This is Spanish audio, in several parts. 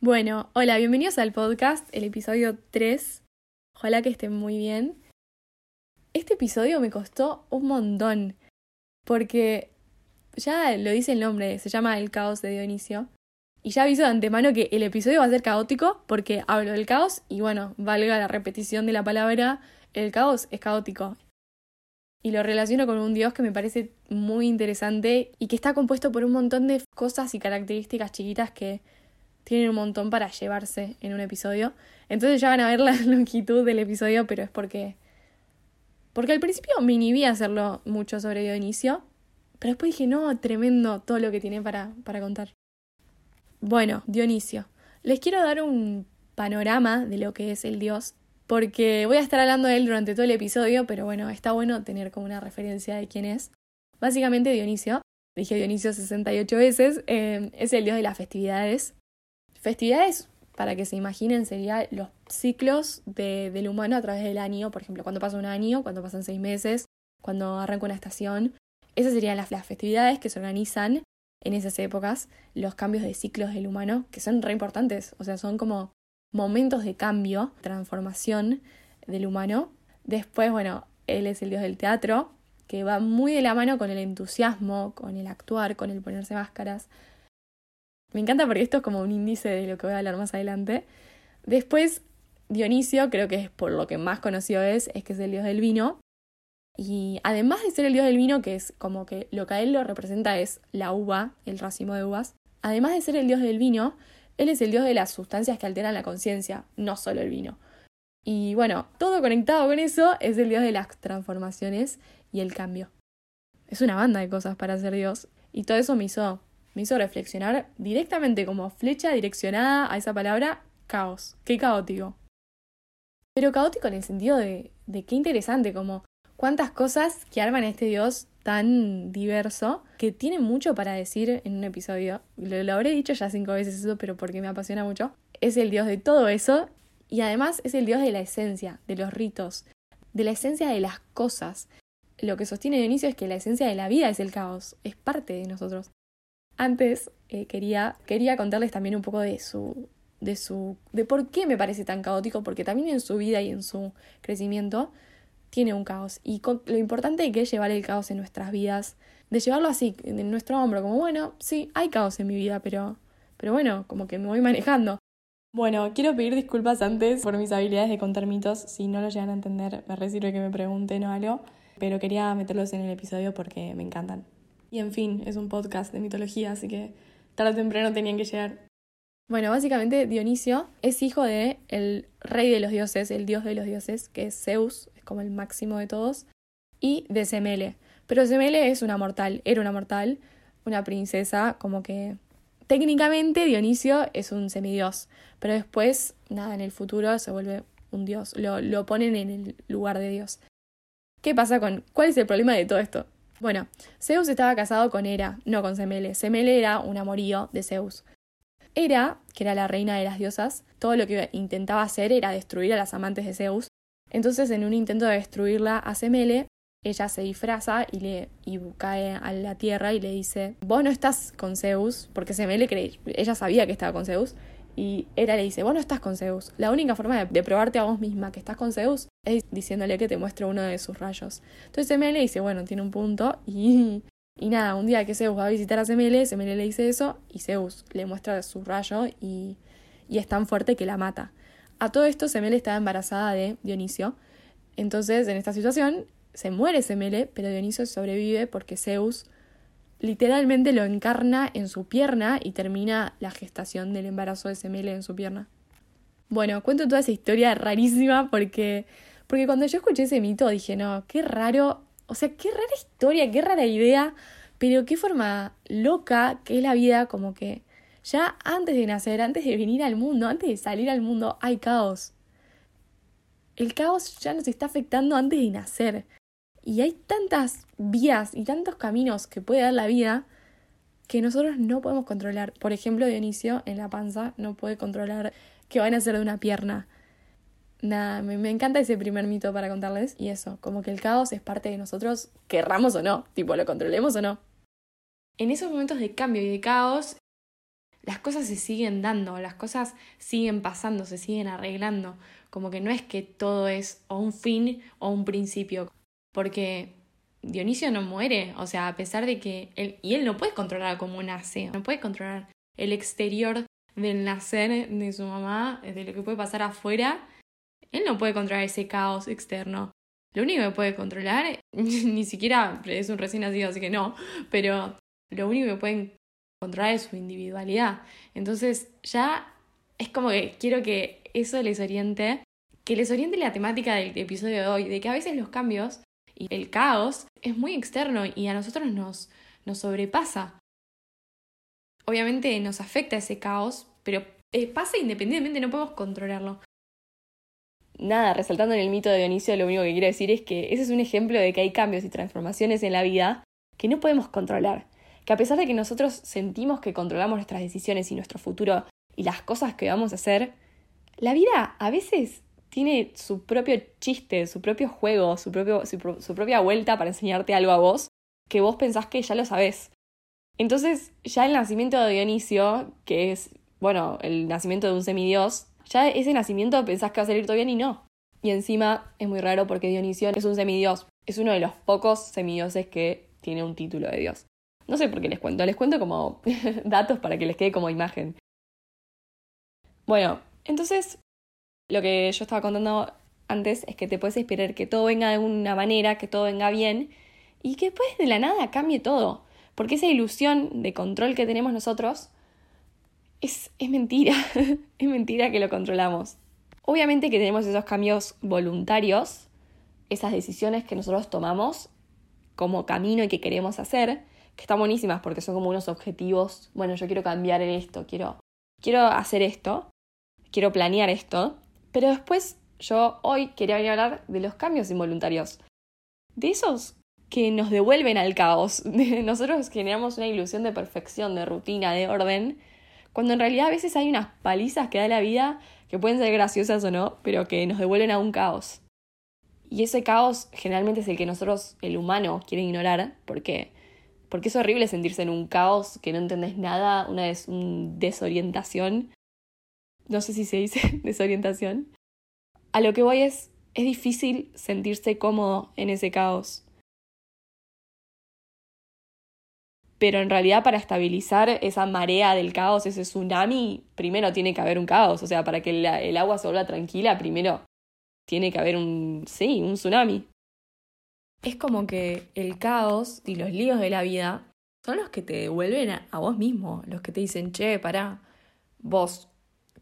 Bueno, hola, bienvenidos al podcast, el episodio 3. Ojalá que estén muy bien. Este episodio me costó un montón, porque ya lo dice el nombre, se llama El caos de Dionisio. Y ya aviso de antemano que el episodio va a ser caótico porque hablo del caos y bueno, valga la repetición de la palabra, el caos es caótico. Y lo relaciono con un dios que me parece muy interesante y que está compuesto por un montón de cosas y características chiquitas que tienen un montón para llevarse en un episodio. Entonces ya van a ver la longitud del episodio, pero es porque. Porque al principio me inhibí a hacerlo mucho sobre Dionisio, pero después dije, no, tremendo todo lo que tiene para, para contar. Bueno, Dionisio. Les quiero dar un panorama de lo que es el dios, porque voy a estar hablando de él durante todo el episodio, pero bueno, está bueno tener como una referencia de quién es. Básicamente Dionisio, dije Dionisio 68 veces, eh, es el dios de las festividades, Festividades, para que se imaginen, serían los ciclos de, del humano a través del año, por ejemplo, cuando pasa un año, cuando pasan seis meses, cuando arranca una estación. Esas serían las, las festividades que se organizan en esas épocas, los cambios de ciclos del humano, que son re importantes, o sea, son como momentos de cambio, transformación del humano. Después, bueno, él es el dios del teatro, que va muy de la mano con el entusiasmo, con el actuar, con el ponerse máscaras, me encanta porque esto es como un índice de lo que voy a hablar más adelante. Después, Dionisio, creo que es por lo que más conocido es, es que es el dios del vino. Y además de ser el dios del vino, que es como que lo que a él lo representa es la uva, el racimo de uvas, además de ser el dios del vino, él es el dios de las sustancias que alteran la conciencia, no solo el vino. Y bueno, todo conectado con eso es el dios de las transformaciones y el cambio. Es una banda de cosas para ser dios. Y todo eso me hizo me hizo reflexionar directamente como flecha direccionada a esa palabra caos. Qué caótico. Pero caótico en el sentido de, qué interesante, como cuántas cosas que arman a este dios tan diverso, que tiene mucho para decir en un episodio. Lo, lo habré dicho ya cinco veces eso, pero porque me apasiona mucho. Es el dios de todo eso y además es el dios de la esencia, de los ritos, de la esencia de las cosas. Lo que sostiene Dionisio es que la esencia de la vida es el caos, es parte de nosotros. Antes eh, quería, quería contarles también un poco de su, de su, de por qué me parece tan caótico, porque también en su vida y en su crecimiento tiene un caos. Y lo importante que es llevar el caos en nuestras vidas, de llevarlo así, en nuestro hombro, como bueno, sí, hay caos en mi vida, pero, pero bueno, como que me voy manejando. Bueno, quiero pedir disculpas antes por mis habilidades de contar mitos. Si no lo llegan a entender, me recibe que me pregunten o algo. Pero quería meterlos en el episodio porque me encantan. Y en fin, es un podcast de mitología, así que tarde o temprano tenían que llegar. Bueno, básicamente Dionisio es hijo de el rey de los dioses, el dios de los dioses, que es Zeus, es como el máximo de todos, y de Semele. Pero Semele es una mortal, era una mortal, una princesa, como que técnicamente Dionisio es un semidios, pero después, nada, en el futuro se vuelve un dios, lo, lo ponen en el lugar de Dios. ¿Qué pasa con cuál es el problema de todo esto? Bueno, Zeus estaba casado con Hera, no con Semele. Semele era un amorío de Zeus. Hera, que era la reina de las diosas, todo lo que intentaba hacer era destruir a las amantes de Zeus. Entonces, en un intento de destruirla a Semele, ella se disfraza y le cae a la tierra y le dice, vos no estás con Zeus, porque Semele cree, ella sabía que estaba con Zeus, y Hera le dice, vos no estás con Zeus. La única forma de, probarte a vos misma que estás con Zeus es diciéndole que te muestre uno de sus rayos. Entonces Semele le dice, bueno, tiene un punto y, y nada, un día que Zeus va a visitar a Semele, Semele le dice eso y Zeus le muestra su rayo y, y es tan fuerte que la mata. A todo esto Semele estaba embarazada de Dionisio. Entonces, en esta situación, se muere Semele, pero Dionisio sobrevive porque Zeus literalmente lo encarna en su pierna y termina la gestación del embarazo de Semele en su pierna. Bueno, cuento toda esa historia rarísima porque, porque cuando yo escuché ese mito dije, no, qué raro, o sea, qué rara historia, qué rara idea, pero qué forma loca que es la vida, como que ya antes de nacer, antes de venir al mundo, antes de salir al mundo, hay caos. El caos ya nos está afectando antes de nacer. Y hay tantas vías y tantos caminos que puede dar la vida que nosotros no podemos controlar. Por ejemplo, Dionisio en la panza no puede controlar qué van a hacer de una pierna. Nada, me, me, encanta ese primer mito para contarles. Y eso, como que el caos es parte de nosotros, querramos o no, tipo lo controlemos o no. En esos momentos de cambio y de caos, las cosas se siguen dando, las cosas siguen pasando, se siguen arreglando. Como que no es que todo es o un fin o un principio. Porque Dionisio no muere, o sea, a pesar de que él, y él no puede controlar cómo nace, no puede controlar el exterior del nacer de su mamá, de lo que puede pasar afuera, él no puede controlar ese caos externo. Lo único que puede controlar, ni siquiera es un recién nacido, así que no, pero lo único que pueden controlar es su individualidad. Entonces ya es como que quiero que eso les oriente, que les oriente la temática del episodio de hoy, de que a veces los cambios y el caos es muy externo y a nosotros nos, nos sobrepasa. Obviamente nos afecta ese caos, pero eh, pasa independientemente, no podemos controlarlo. Nada, resaltando en el mito de Dionisio, lo único que quiero decir es que ese es un ejemplo de que hay cambios y transformaciones en la vida que no podemos controlar. Que a pesar de que nosotros sentimos que controlamos nuestras decisiones y nuestro futuro y las cosas que vamos a hacer, la vida a veces tiene su propio chiste, su propio juego, su, propio, su, propia vuelta para enseñarte algo a vos que vos pensás que ya lo sabés. Entonces, ya el nacimiento de Dionisio, que es, bueno, el nacimiento de un semidios, ya ese nacimiento pensás que va a salir todo bien y no. Y encima es muy raro porque Dionisio es un semidios, es uno de los pocos semidioses que tiene un título de dios. No sé por qué les cuento, les cuento como datos para que les quede como imagen. Bueno, entonces lo que yo estaba contando antes es que te puedes esperar que todo venga de una manera, que todo venga bien y que después de la nada cambie todo. Porque esa ilusión de control que tenemos nosotros es, es mentira, es mentira que lo controlamos. Obviamente que tenemos esos cambios voluntarios, esas decisiones que nosotros tomamos como camino y que queremos hacer, que están buenísimas porque son como unos objetivos, bueno, yo quiero cambiar en esto, quiero, quiero hacer esto, quiero planear esto, pero después yo hoy quería hablar de los cambios involuntarios. De esos que nos devuelven al caos. Nosotros generamos una ilusión de perfección, de rutina, de orden, cuando en realidad a veces hay unas palizas que da la vida que pueden ser graciosas o no, pero que nos devuelven a un caos. Y ese caos generalmente es el que nosotros, el humano, quiere ignorar, porque porque es horrible sentirse en un caos que no entendés nada, una des un desorientación no sé si se dice desorientación. A lo que voy es, es difícil sentirse cómodo en ese caos. Pero en realidad para estabilizar esa marea del caos, ese tsunami, primero tiene que haber un caos. O sea, para que el agua se vuelva tranquila, primero tiene que haber un, sí, un tsunami. Es como que el caos y los líos de la vida son los que te devuelven a, vos mismo, los que te dicen, che, pará, vos,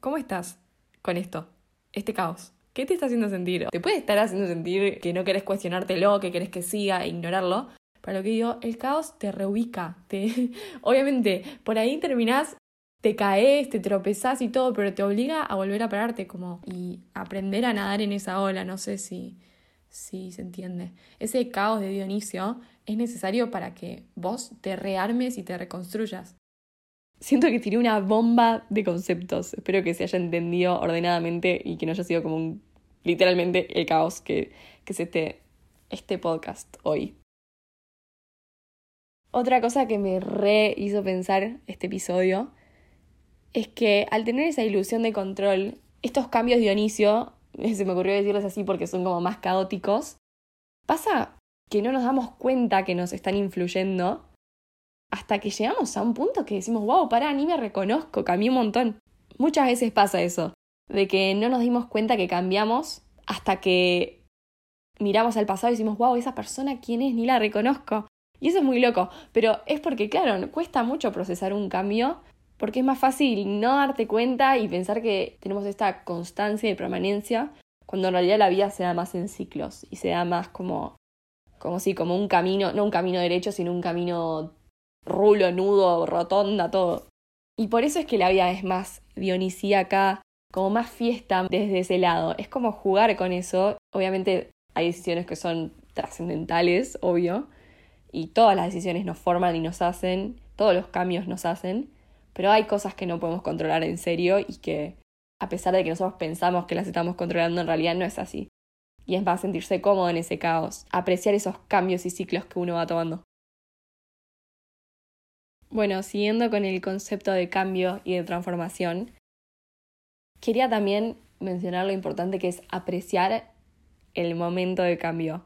¿Cómo estás con esto? Este caos. ¿Qué te está haciendo sentir? Te puede estar haciendo sentir que no querés cuestionártelo, que querés que siga e ignorarlo. Pero lo que digo, el caos te reubica. Te... Obviamente, por ahí terminás, te caes, te tropezás y todo, pero te obliga a volver a pararte como y aprender a nadar en esa ola. No sé si, si se entiende. Ese caos de Dionisio es necesario para que vos te rearmes y te reconstruyas. Siento que tiré una bomba de conceptos. Espero que se haya entendido ordenadamente y que no haya sido como un, literalmente el caos que, que es este, este podcast hoy. Otra cosa que me re hizo pensar este episodio es que al tener esa ilusión de control, estos cambios Dionisio, se me ocurrió decirles así porque son como más caóticos, pasa que no nos damos cuenta que nos están influyendo hasta que llegamos a un punto que decimos, wow, pará, ni me reconozco, cambié un montón. Muchas veces pasa eso, de que no nos dimos cuenta que cambiamos hasta que miramos al pasado y decimos, wow, esa persona quién es, ni la reconozco. Y eso es muy loco, pero es porque, claro, cuesta mucho procesar un cambio, porque es más fácil no darte cuenta y pensar que tenemos esta constancia y permanencia, cuando en realidad la vida se da más en ciclos y se da más como, como si, como un camino, no un camino derecho, sino un camino rulo, nudo, rotonda, todo. Y por eso es que la vida es más dionisíaca, como más fiesta desde ese lado. Es como jugar con eso. Obviamente hay decisiones que son trascendentales, obvio, y todas las decisiones nos forman y nos hacen, todos los cambios nos hacen, pero hay cosas que no podemos controlar en serio y que a pesar de que nosotros pensamos que las estamos controlando, en realidad no es así. Y es más sentirse cómodo en ese caos, apreciar esos cambios y ciclos que uno va tomando. Bueno, siguiendo con el concepto de cambio y de transformación, quería también mencionar lo importante que es apreciar el momento de cambio.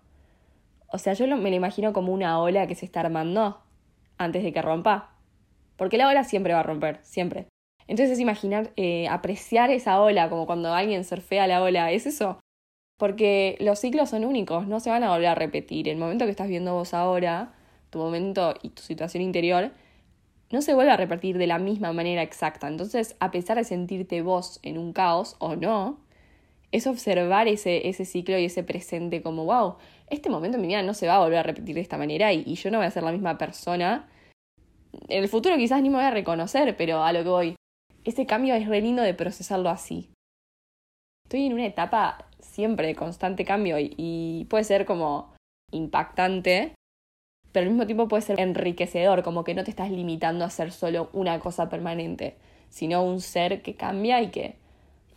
O sea, yo me lo imagino como una ola que se está armando antes de que rompa. Porque la ola siempre va a romper, siempre. Entonces es imaginar, eh, apreciar esa ola, como cuando alguien surfea la ola, es eso. Porque los ciclos son únicos, no se van a volver a repetir. El momento que estás viendo vos ahora, tu momento y tu situación interior, no se vuelve a repetir de la misma manera exacta. Entonces, a pesar de sentirte vos en un caos o no, es observar ese, ese ciclo y ese presente como, wow, este momento en mi vida no se va a volver a repetir de esta manera y, y yo no voy a ser la misma persona. En el futuro quizás ni me voy a reconocer, pero a lo que voy, ese cambio es re lindo de procesarlo así. Estoy en una etapa siempre de constante cambio y, y puede ser como impactante, pero al mismo tiempo puede ser enriquecedor, como que no te estás limitando a ser solo una cosa permanente, sino un ser que cambia y que,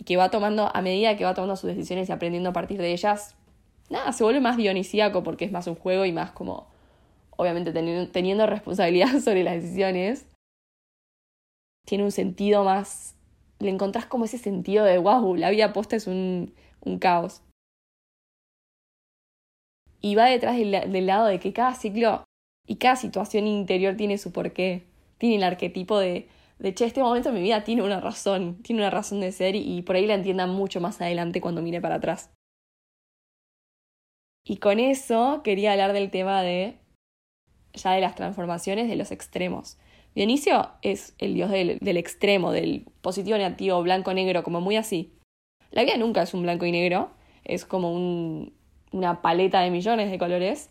que va tomando, a medida que va tomando sus decisiones y aprendiendo a partir de ellas, nada, se vuelve más dionisíaco porque es más un juego y más como, obviamente teniendo, teniendo responsabilidad sobre las decisiones, tiene un sentido más, le encontrás como ese sentido de, wow, la vida posta es un, un caos y va detrás del, lado de que cada ciclo y cada situación interior tiene su porqué, tiene el arquetipo de, de, che, este momento de mi vida tiene una razón, tiene una razón de ser y, por ahí la entienda mucho más adelante cuando mire para atrás. Y con eso quería hablar del tema de ya de las transformaciones de los extremos. Dionisio es el dios del, del extremo, del positivo, negativo, blanco, negro, como muy así. La vida nunca es un blanco y negro, es como un, una paleta de millones de colores,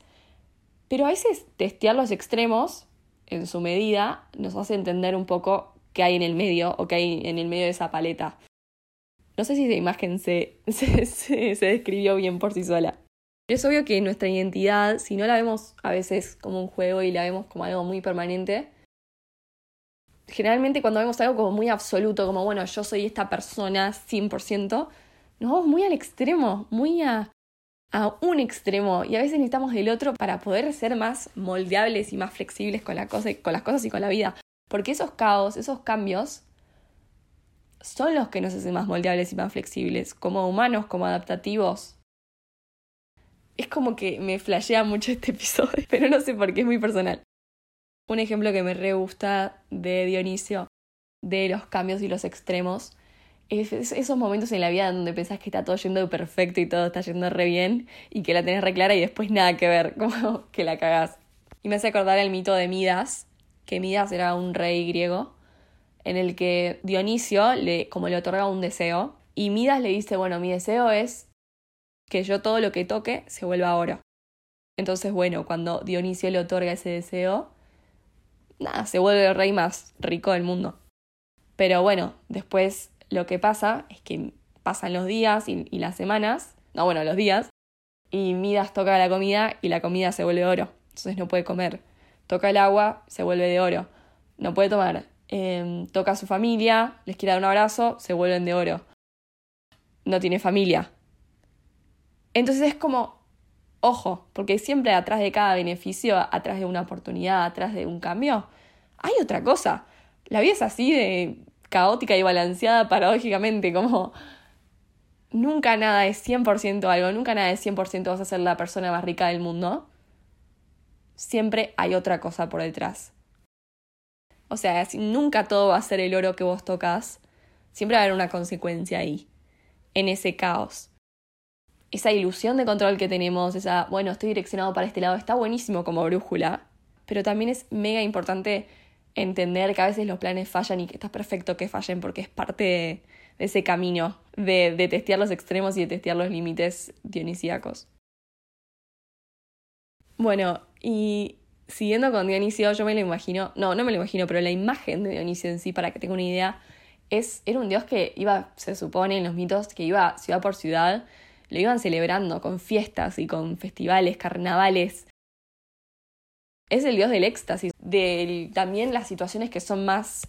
pero a veces testear los extremos en su medida nos hace entender un poco qué hay en el medio o qué hay en el medio de esa paleta. No sé si esa imagen se, se, se, describió bien por sí sola. Es obvio que nuestra identidad, si no la vemos a veces como un juego y la vemos como algo muy permanente, generalmente cuando vemos algo como muy absoluto, como bueno, yo soy esta persona 100%, nos vamos muy al extremo, muy a a un extremo y a veces necesitamos del otro para poder ser más moldeables y más flexibles con, la cosa, con las cosas y con la vida. Porque esos caos, esos cambios, son los que nos hacen más moldeables y más flexibles, como humanos, como adaptativos. Es como que me flashea mucho este episodio, pero no sé por qué es muy personal. Un ejemplo que me re gusta de Dionisio, de los cambios y los extremos, esos momentos en la vida donde pensás que está todo yendo perfecto y todo está yendo re bien y que la tenés re clara y después nada que ver, como que la cagás. Y me hace acordar el mito de Midas, que Midas era un rey griego, en el que Dionisio le, como le otorga un deseo, y Midas le dice, bueno, mi deseo es que yo todo lo que toque se vuelva oro. Entonces, bueno, cuando Dionisio le otorga ese deseo, nada, se vuelve el rey más rico del mundo. Pero bueno, después lo que pasa es que pasan los días y, las semanas, no, bueno, los días, y Midas toca la comida y la comida se vuelve oro. Entonces no puede comer. Toca el agua, se vuelve de oro. No puede tomar. Em, toca a su familia, les quiere dar un abrazo, se vuelven de oro. No tiene familia. Entonces es como, ojo, porque siempre atrás de cada beneficio, atrás de una oportunidad, atrás de un cambio, hay otra cosa. La vida es así de caótica y balanceada paradójicamente, como nunca nada es 100% algo, nunca nada es 100% vas a ser la persona más rica del mundo. Siempre hay otra cosa por detrás. O sea, nunca todo va a ser el oro que vos tocas, siempre va a haber una consecuencia ahí, en ese caos. Esa ilusión de control que tenemos, esa, bueno, estoy direccionado para este lado, está buenísimo como brújula, pero también es mega importante entender que a veces los planes fallan y que está perfecto que fallen porque es parte de, ese camino de, de, testear los extremos y de testear los límites dionisíacos. Bueno, y siguiendo con Dionisio, yo me lo imagino, no, no me lo imagino, pero la imagen de Dionisio en sí, para que tenga una idea, es, era un dios que iba, se supone en los mitos, que iba ciudad por ciudad, lo iban celebrando con fiestas y con festivales, carnavales, es el dios del éxtasis, de también las situaciones que son más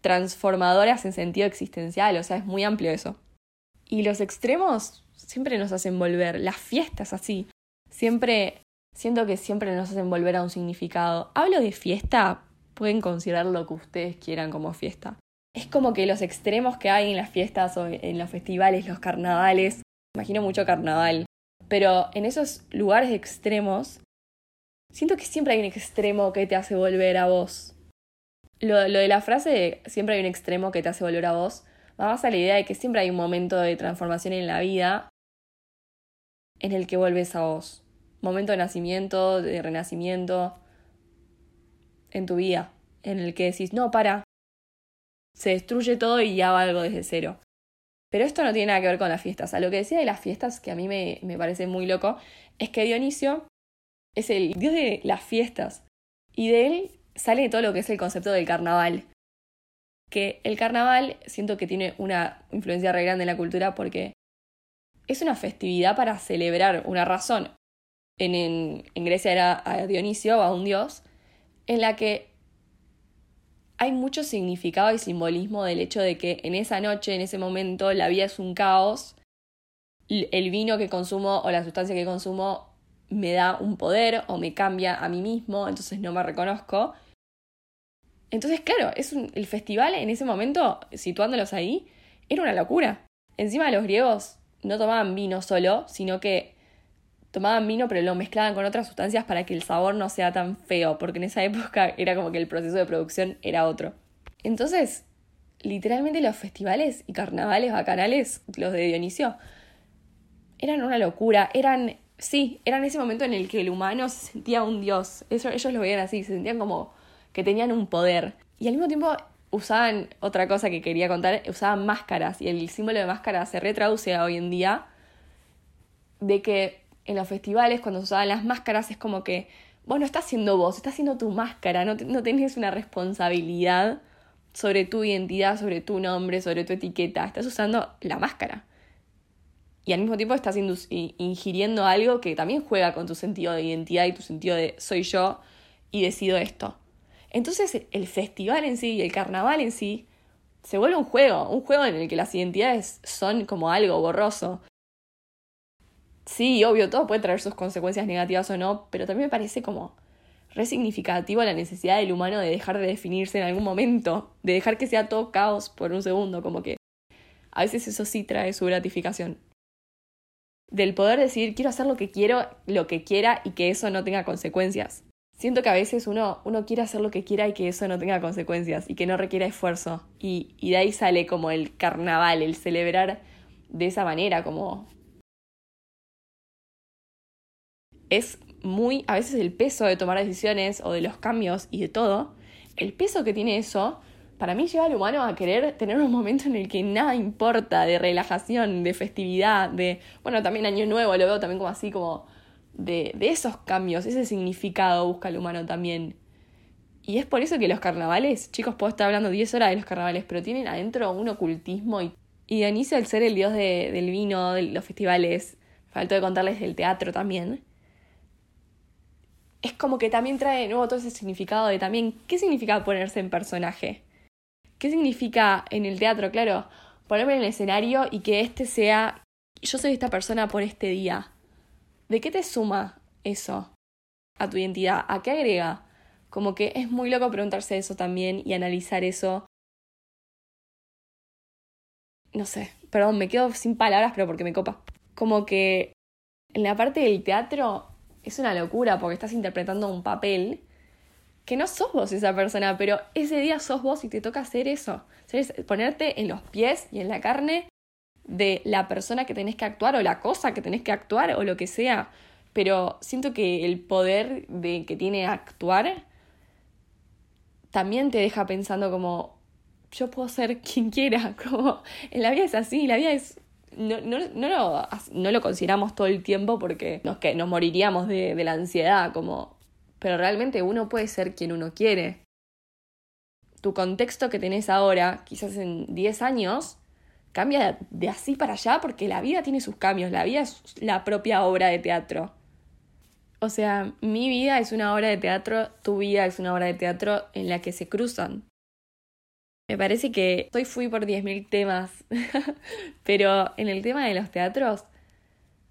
transformadoras en sentido existencial, o sea, es muy amplio eso. Y los extremos siempre nos hacen volver, las fiestas así, siempre, siento que siempre nos hacen volver a un significado. Hablo de fiesta pueden considerar lo que ustedes quieran como fiesta. Es como que los extremos que hay en las fiestas o en los festivales, los carnavales, imagino mucho carnaval, pero en esos lugares extremos, siento que siempre hay un extremo que te hace volver a vos. Lo, de la frase siempre hay un extremo que te hace volver a vos, va más a la idea de que siempre hay un momento de transformación en la vida en el que vuelves a vos. Momento de nacimiento, de renacimiento en tu vida, en el que decís, no, para, se destruye todo y ya va algo desde cero. Pero esto no tiene nada que ver con las fiestas. A lo que decía de las fiestas, que a mí me, me parece muy loco, es que Dionisio es el dios de las fiestas. Y de él sale todo lo que es el concepto del carnaval. Que el carnaval siento que tiene una influencia re grande en la cultura porque es una festividad para celebrar una razón. En, en, Grecia era a Dionisio, a un dios, en la que hay mucho significado y simbolismo del hecho de que en esa noche, en ese momento, la vida es un caos, el vino que consumo o la sustancia que consumo me da un poder o me cambia a mí mismo, entonces no me reconozco. Entonces, claro, es el festival en ese momento, situándolos ahí, era una locura. Encima los griegos no tomaban vino solo, sino que tomaban vino pero lo mezclaban con otras sustancias para que el sabor no sea tan feo, porque en esa época era como que el proceso de producción era otro. Entonces, literalmente los festivales y carnavales bacanales, los de Dionisio, eran una locura, eran, sí, eran ese momento en el que el humano se sentía un dios, Eso, ellos lo veían así, se sentían como que tenían un poder. Y al mismo tiempo usaban otra cosa que quería contar, usaban máscaras, y el símbolo de máscara se retraduce hoy en día de que en los festivales, cuando se usaban las máscaras, es como que vos no estás siendo vos, estás siendo tu máscara, no, no tenés una responsabilidad sobre tu identidad, sobre tu nombre, sobre tu etiqueta, estás usando la máscara. Y al mismo tiempo estás ingiriendo algo que también juega con tu sentido de identidad y tu sentido de soy yo y decido esto. Entonces el festival en sí y el carnaval en sí se vuelve un juego, un juego en el que las identidades son como algo borroso, sí, obvio, todo puede traer sus consecuencias negativas o no, pero también me parece como resignificativo la necesidad del humano de dejar de definirse en algún momento, de dejar que sea todo caos por un segundo, como que a veces eso sí trae su gratificación. Del poder decir quiero hacer lo que quiero, lo que quiera y que eso no tenga consecuencias. Siento que a veces uno, uno quiere hacer lo que quiera y que eso no tenga consecuencias y que no requiera esfuerzo. Y, y de ahí sale como el carnaval, el celebrar de esa manera, como es muy, a veces el peso de tomar decisiones o de los cambios y de todo, el peso que tiene eso, para mí lleva al humano a querer tener un momento en el que nada importa, de relajación, de festividad, de, bueno, también año nuevo, lo veo también como así, como de, de esos cambios, ese significado busca el humano también. Y es por eso que los carnavales, chicos, puedo estar hablando 10 horas de los carnavales, pero tienen adentro un ocultismo y, y Dionisio, al ser el dios de, del vino, de los festivales, faltó de contarles del teatro también, es como que también trae de nuevo todo ese significado de también qué significa ponerse en personaje. ¿Qué significa en el teatro? Claro, ponerme en el escenario y que este sea, yo soy esta persona por este día. ¿De qué te suma eso a tu identidad? ¿A qué agrega? Como que es muy loco preguntarse eso también y analizar eso. No sé, perdón, me quedo sin palabras, pero porque me copa. Como que en la parte del teatro es una locura porque estás interpretando un papel que no sos vos esa persona, pero ese día sos vos y te toca hacer eso. Ponerte en los pies y en la carne de la persona que tenés que actuar o la cosa que tenés que actuar o lo que sea. Pero siento que el poder de que tiene actuar también te deja pensando como yo puedo ser quien quiera, como en la vida es así, la vida es no, no, no, lo, no lo consideramos todo el tiempo porque nos, que nos moriríamos de, de la ansiedad, como, pero realmente uno puede ser quien uno quiere. Tu contexto que tenés ahora, quizás en 10 años, cambia de así para allá porque la vida tiene sus cambios, la vida es la propia obra de teatro. O sea, mi vida es una obra de teatro, tu vida es una obra de teatro en la que se cruzan. Me parece que estoy fui por 10.000 temas, pero en el tema de los teatros,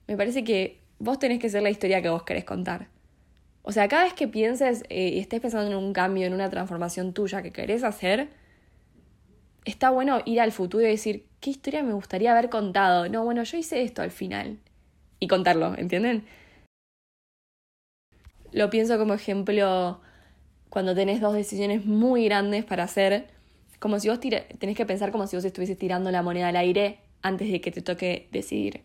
me parece que vos tenés que ser la historia que vos querés contar. O sea, cada vez que pienses eh, y estés pensando en un cambio, en una transformación tuya que querés hacer, está bueno ir al futuro y decir, ¿qué historia me gustaría haber contado? No, bueno, yo hice esto al final. Y contarlo, ¿entienden? Lo pienso como ejemplo cuando tenés dos decisiones muy grandes para hacer, como si vos tenés que pensar como si vos estuvieses tirando la moneda al aire antes de que te toque decidir.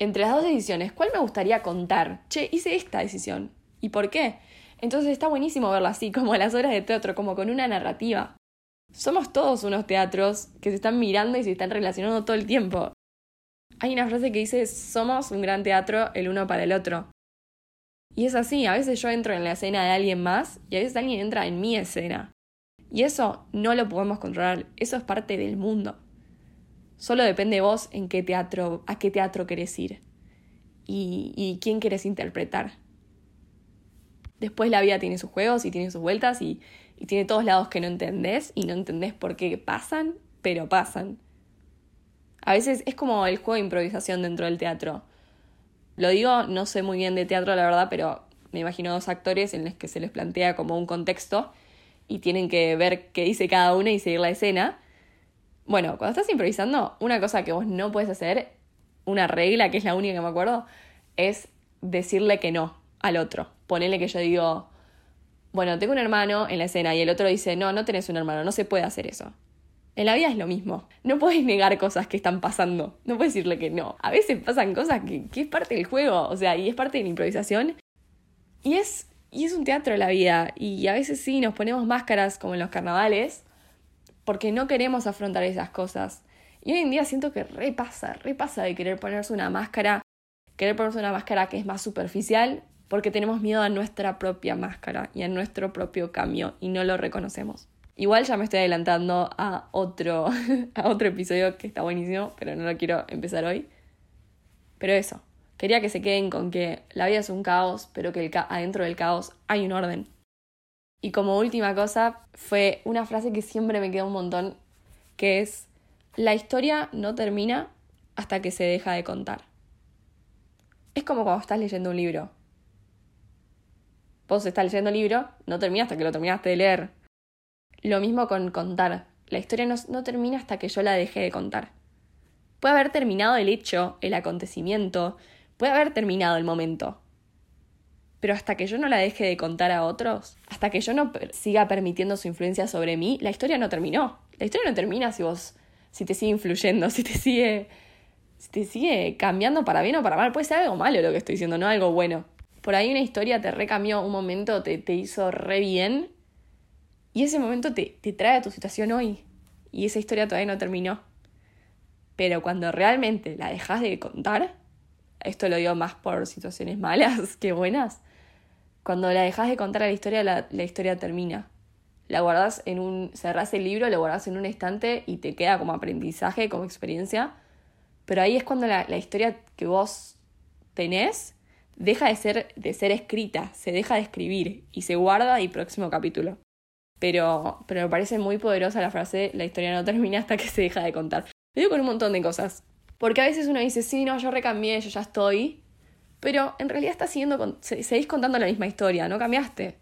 Entre las dos decisiones, ¿cuál me gustaría contar? Che, hice esta decisión. ¿Y por qué? Entonces está buenísimo verlo así, como las obras de teatro, como con una narrativa. Somos todos unos teatros que se están mirando y se están relacionando todo el tiempo. Hay una frase que dice, somos un gran teatro el uno para el otro. Y es así, a veces yo entro en la escena de alguien más y a veces alguien entra en mi escena. Y eso no lo podemos controlar, eso es parte del mundo. Solo depende de vos en qué teatro, a qué teatro querés ir y, y quién querés interpretar. Después la vida tiene sus juegos y tiene sus vueltas y, y tiene todos lados que no entendés y no entendés por qué pasan, pero pasan. A veces es como el juego de improvisación dentro del teatro. Lo digo, no sé muy bien de teatro, la verdad, pero me imagino dos actores en los que se les plantea como un contexto y tienen que ver qué dice cada uno y seguir la escena. Bueno, cuando estás improvisando, una cosa que vos no puedes hacer, una regla que es la única que me acuerdo, es decirle que no al otro. Ponerle que yo digo, bueno, tengo un hermano en la escena y el otro dice, no, no tenés un hermano, no se puede hacer eso. En la vida es lo mismo. No puedes negar cosas que están pasando. No puedes decirle que no. A veces pasan cosas que, que es parte del juego, o sea, y es parte de la improvisación. Y es, y es un teatro la vida. Y a veces sí, nos ponemos máscaras como en los carnavales porque no queremos afrontar esas cosas. Y hoy en día siento que repasa, repasa de querer ponerse una máscara, querer ponerse una máscara que es más superficial, porque tenemos miedo a nuestra propia máscara y a nuestro propio cambio y no lo reconocemos. Igual ya me estoy adelantando a otro, a otro episodio que está buenísimo, pero no lo quiero empezar hoy. Pero eso, quería que se queden con que la vida es un caos, pero que adentro del caos hay un orden. Y como última cosa, fue una frase que siempre me quedó un montón, que es, la historia no termina hasta que se deja de contar. Es como cuando estás leyendo un libro. Vos estás leyendo un libro, no termina hasta que lo terminaste de leer. Lo mismo con contar. La historia no, no termina hasta que yo la deje de contar. Puede haber terminado el hecho, el acontecimiento, puede haber terminado el momento, pero hasta que yo no la deje de contar a otros, hasta que yo no siga permitiendo su influencia sobre mí, la historia no terminó. La historia no termina si vos, si te sigue influyendo, si te sigue, si te sigue cambiando para bien o para mal. Puede ser algo malo lo que estoy diciendo, no algo bueno. Por ahí una historia te recambió un momento, te, te hizo re bien, y ese momento te, te trae a tu situación hoy. Y esa historia todavía no terminó. Pero cuando realmente la dejas de contar, esto lo digo más por situaciones malas que buenas, cuando la dejas de contar a la historia, la, historia termina. La guardas en un. cerrás el libro, lo guardas en un estante y te queda como aprendizaje, como experiencia. Pero ahí es cuando la, la historia que vos tenés deja de ser, de ser escrita, se deja de escribir y se guarda y próximo capítulo. Pero, pero me parece muy poderosa la frase, la historia no termina hasta que se deja de contar. Lo digo con un montón de cosas. Porque a veces uno dice, sí, no, yo recambié, yo ya estoy pero en realidad estás siguiendo, seguís contando la misma historia, no cambiaste.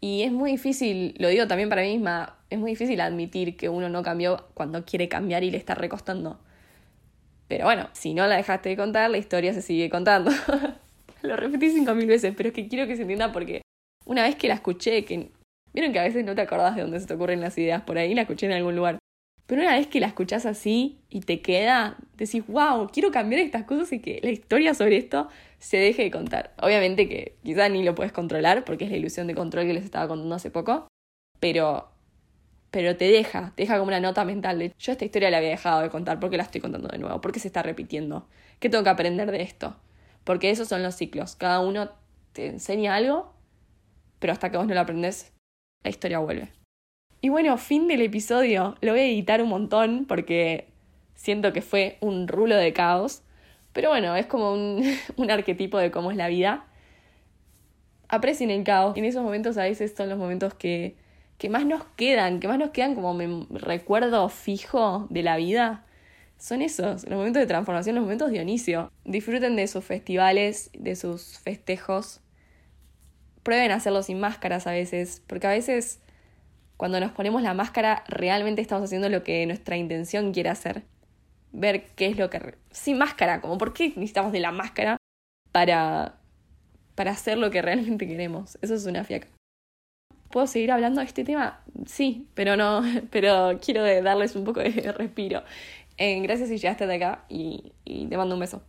Y es muy difícil, lo digo también para mí misma, es muy difícil admitir que uno no cambió cuando quiere cambiar y le está recostando. Pero bueno, si no la dejaste de contar, la historia se sigue contando. lo repetí cinco mil veces, pero es que quiero que se entienda porque una vez que la escuché, que vieron que a veces no te acordás de dónde se te ocurren las ideas por ahí, la escuché en algún lugar. Pero una vez que la escuchás así y te queda, decís, wow, quiero cambiar estas cosas y que la historia sobre esto se deje de contar. Obviamente que quizá ni lo puedes controlar porque es la ilusión de control que les estaba contando hace poco, pero pero te deja, te deja como una nota mental de yo esta historia la había dejado de contar, ¿por qué la estoy contando de nuevo? ¿Por qué se está repitiendo? ¿Qué tengo que aprender de esto? Porque esos son los ciclos, cada uno te enseña algo, pero hasta que vos no lo aprendes, la historia vuelve. Y bueno, fin del episodio. Lo voy a editar un montón porque siento que fue un rulo de caos. Pero bueno, es como un, un arquetipo de cómo es la vida. Aprecien el caos. En esos momentos a veces son los momentos que, que más nos quedan, que más nos quedan como me recuerdo fijo de la vida. son esos, los momentos de transformación, los momentos de Dionisio. Disfruten de sus festivales, de sus festejos. Prueben hacerlo sin máscaras a veces, porque a veces cuando nos ponemos la máscara realmente estamos haciendo lo que nuestra intención quiere hacer. Ver qué es lo que... Sin máscara, como por qué necesitamos de la máscara para, para hacer lo que realmente queremos. Eso es una fiaca. ¿Puedo seguir hablando de este tema? Sí, pero no, pero quiero darles un poco de respiro. Eh, gracias si llegaste de acá y te mando un beso.